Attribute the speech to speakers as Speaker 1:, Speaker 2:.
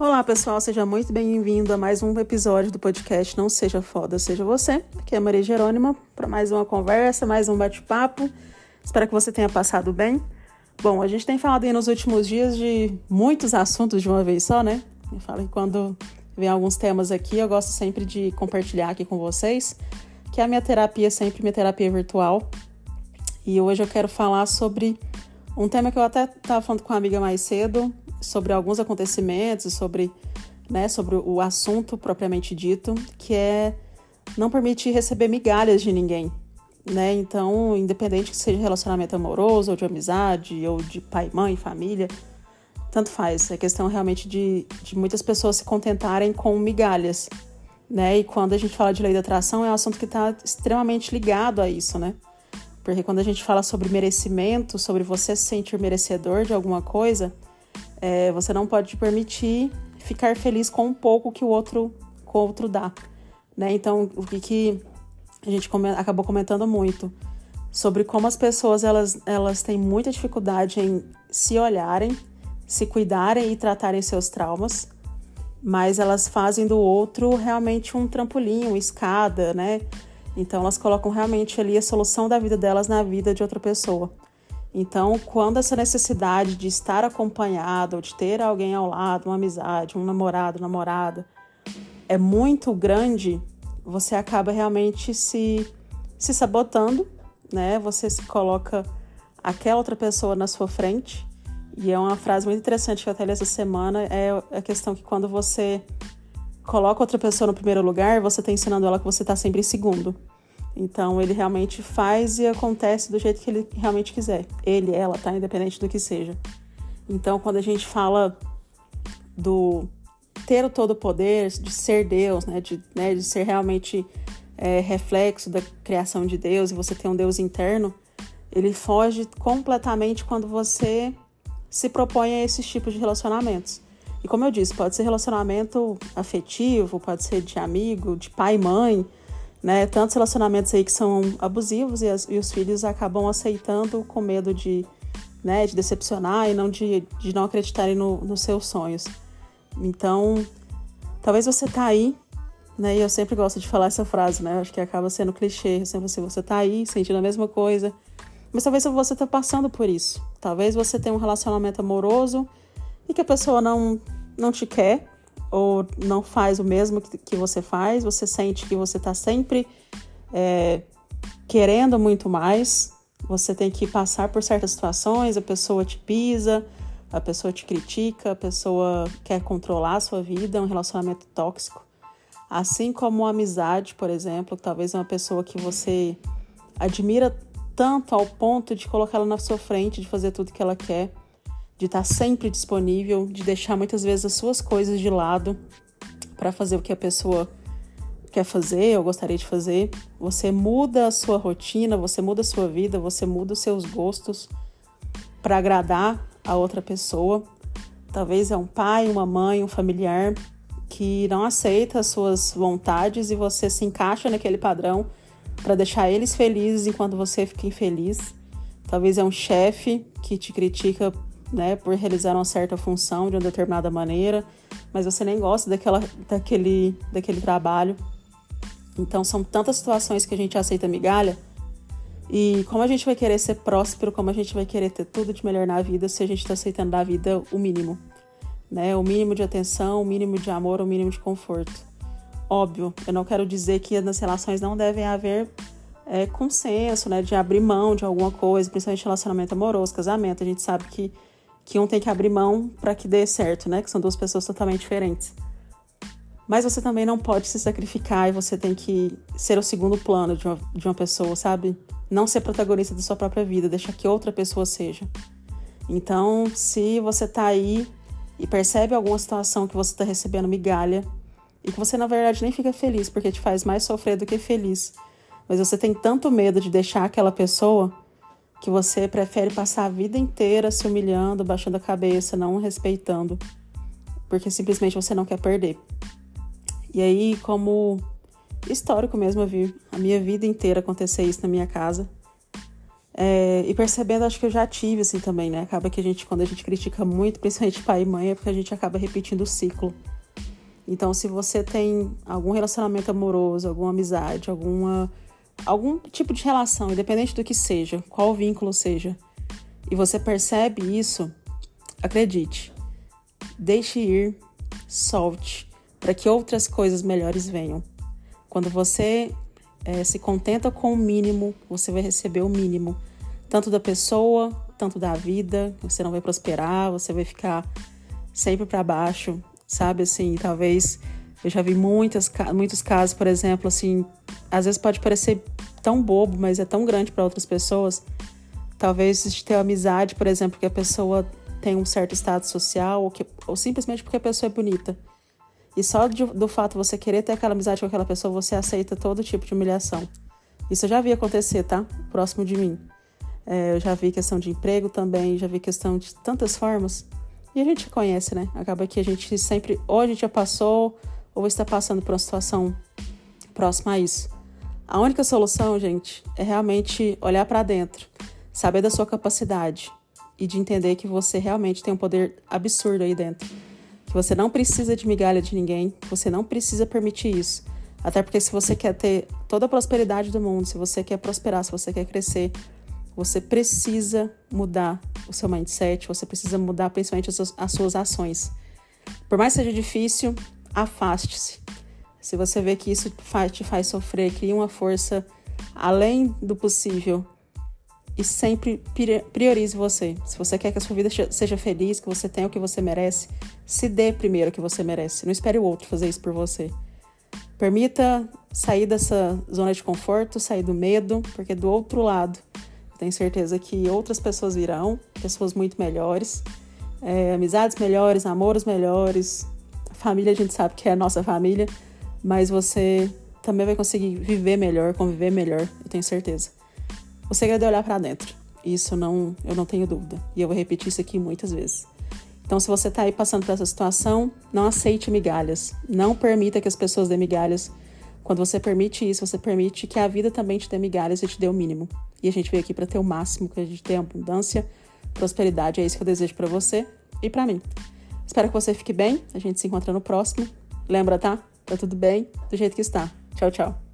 Speaker 1: Olá, pessoal, seja muito bem-vindo a mais um episódio do podcast Não Seja Foda, Seja Você. Aqui é Maria Jerônima para mais uma conversa, mais um bate-papo. Espero que você tenha passado bem. Bom, a gente tem falado aí nos últimos dias de muitos assuntos de uma vez só, né? Eu falo que quando vem alguns temas aqui, eu gosto sempre de compartilhar aqui com vocês, que é a minha terapia sempre minha terapia virtual. E hoje eu quero falar sobre um tema que eu até estava falando com uma amiga mais cedo, sobre alguns acontecimentos, sobre, né, sobre o assunto propriamente dito, que é não permitir receber migalhas de ninguém. Né? Então, independente que seja relacionamento amoroso, ou de amizade, ou de pai, mãe, família, tanto faz. É questão realmente de, de muitas pessoas se contentarem com migalhas. Né? E quando a gente fala de lei da atração, é um assunto que está extremamente ligado a isso, né? Porque quando a gente fala sobre merecimento, sobre você se sentir merecedor de alguma coisa, é, você não pode permitir ficar feliz com um pouco que o outro, o outro dá. Né? Então, o que, que a gente acabou comentando muito sobre como as pessoas elas, elas têm muita dificuldade em se olharem, se cuidarem e tratarem seus traumas, mas elas fazem do outro realmente um trampolim, uma escada, né? Então elas colocam realmente ali a solução da vida delas na vida de outra pessoa. Então, quando essa necessidade de estar acompanhado, ou de ter alguém ao lado, uma amizade, um namorado, namorada, é muito grande, você acaba realmente se, se sabotando, né? Você se coloca aquela outra pessoa na sua frente. E é uma frase muito interessante que eu até li essa semana, é a questão que quando você coloca outra pessoa no primeiro lugar, você está ensinando ela que você está sempre em segundo. Então ele realmente faz e acontece do jeito que ele realmente quiser. Ele, ela, tá? Independente do que seja. Então quando a gente fala do ter o todo poder, de ser Deus, né? De, né? de ser realmente é, reflexo da criação de Deus e você ter um Deus interno, ele foge completamente quando você se propõe a esses tipos de relacionamentos. E como eu disse, pode ser relacionamento afetivo, pode ser de amigo, de pai e mãe, né? Tantos relacionamentos aí que são abusivos e, as, e os filhos acabam aceitando com medo de, né, de decepcionar e não de, de não acreditarem no, nos seus sonhos. Então, talvez você tá aí, né? E eu sempre gosto de falar essa frase, né? Acho que acaba sendo clichê, sempre assim, você tá aí sentindo a mesma coisa, mas talvez você tá passando por isso. Talvez você tenha um relacionamento amoroso e que a pessoa não não te quer, ou não faz o mesmo que, que você faz, você sente que você está sempre é, querendo muito mais, você tem que passar por certas situações, a pessoa te pisa, a pessoa te critica, a pessoa quer controlar a sua vida, é um relacionamento tóxico. Assim como uma amizade, por exemplo, que talvez é uma pessoa que você admira tanto ao ponto de colocá-la na sua frente, de fazer tudo que ela quer de estar sempre disponível, de deixar muitas vezes as suas coisas de lado para fazer o que a pessoa quer fazer ou gostaria de fazer. Você muda a sua rotina, você muda a sua vida, você muda os seus gostos para agradar a outra pessoa. Talvez é um pai, uma mãe, um familiar que não aceita as suas vontades e você se encaixa naquele padrão para deixar eles felizes enquanto você fica infeliz. Talvez é um chefe que te critica né, por realizar uma certa função de uma determinada maneira, mas você nem gosta daquela, daquele, daquele trabalho. Então são tantas situações que a gente aceita migalha. E como a gente vai querer ser próspero, como a gente vai querer ter tudo de melhor na vida se a gente está aceitando da vida o mínimo, né? O mínimo de atenção, o mínimo de amor, o mínimo de conforto. Óbvio, eu não quero dizer que nas relações não devem haver é, consenso, né? De abrir mão de alguma coisa, principalmente relacionamento amoroso, casamento. A gente sabe que que um tem que abrir mão para que dê certo, né? Que são duas pessoas totalmente diferentes. Mas você também não pode se sacrificar e você tem que ser o segundo plano de uma, de uma pessoa, sabe? Não ser protagonista da sua própria vida, deixar que outra pessoa seja. Então, se você tá aí e percebe alguma situação que você tá recebendo migalha e que você na verdade nem fica feliz porque te faz mais sofrer do que feliz, mas você tem tanto medo de deixar aquela pessoa que você prefere passar a vida inteira se humilhando, baixando a cabeça, não respeitando, porque simplesmente você não quer perder. E aí, como histórico mesmo, eu vi a minha vida inteira acontecer isso na minha casa. É, e percebendo, acho que eu já tive assim também, né? Acaba que a gente, quando a gente critica muito, principalmente pai e mãe, é porque a gente acaba repetindo o ciclo. Então, se você tem algum relacionamento amoroso, alguma amizade, alguma algum tipo de relação, independente do que seja, qual vínculo seja, e você percebe isso, acredite, deixe ir, solte, para que outras coisas melhores venham. Quando você é, se contenta com o mínimo, você vai receber o mínimo, tanto da pessoa, tanto da vida. Você não vai prosperar, você vai ficar sempre para baixo, sabe? Assim, talvez eu já vi muitas, muitos casos, por exemplo, assim, às vezes pode parecer tão bobo, mas é tão grande para outras pessoas. Talvez de ter amizade, por exemplo, que a pessoa tem um certo status social ou, que, ou simplesmente porque a pessoa é bonita. E só de, do fato de você querer ter aquela amizade com aquela pessoa, você aceita todo tipo de humilhação. Isso eu já vi acontecer, tá? Próximo de mim. É, eu já vi questão de emprego também, já vi questão de tantas formas. E a gente conhece, né? Acaba que a gente sempre, ou a gente já passou, ou está passando por uma situação próxima a isso. A única solução, gente, é realmente olhar para dentro, saber da sua capacidade e de entender que você realmente tem um poder absurdo aí dentro que você não precisa de migalha de ninguém, você não precisa permitir isso. Até porque se você quer ter toda a prosperidade do mundo, se você quer prosperar, se você quer crescer, você precisa mudar o seu mindset, você precisa mudar principalmente as suas, as suas ações. Por mais que seja difícil, afaste-se. Se você vê que isso te faz sofrer, cria uma força além do possível e sempre priorize você. Se você quer que a sua vida seja feliz, que você tenha o que você merece, se dê primeiro o que você merece. Não espere o outro fazer isso por você. Permita sair dessa zona de conforto, sair do medo, porque do outro lado, tenho certeza que outras pessoas virão, pessoas muito melhores, é, amizades melhores, namoros melhores. Família a gente sabe que é a nossa família, mas você também vai conseguir viver melhor, conviver melhor, eu tenho certeza. O segredo é olhar para dentro. Isso não, eu não tenho dúvida. E eu vou repetir isso aqui muitas vezes. Então, se você está aí passando por essa situação, não aceite migalhas. Não permita que as pessoas dêem migalhas. Quando você permite isso, você permite que a vida também te dê migalhas e te dê o mínimo. E a gente veio aqui para ter o máximo, que a gente tenha abundância, prosperidade. É isso que eu desejo para você e para mim. Espero que você fique bem. A gente se encontra no próximo. Lembra, tá? Tá tudo bem do jeito que está. Tchau, tchau.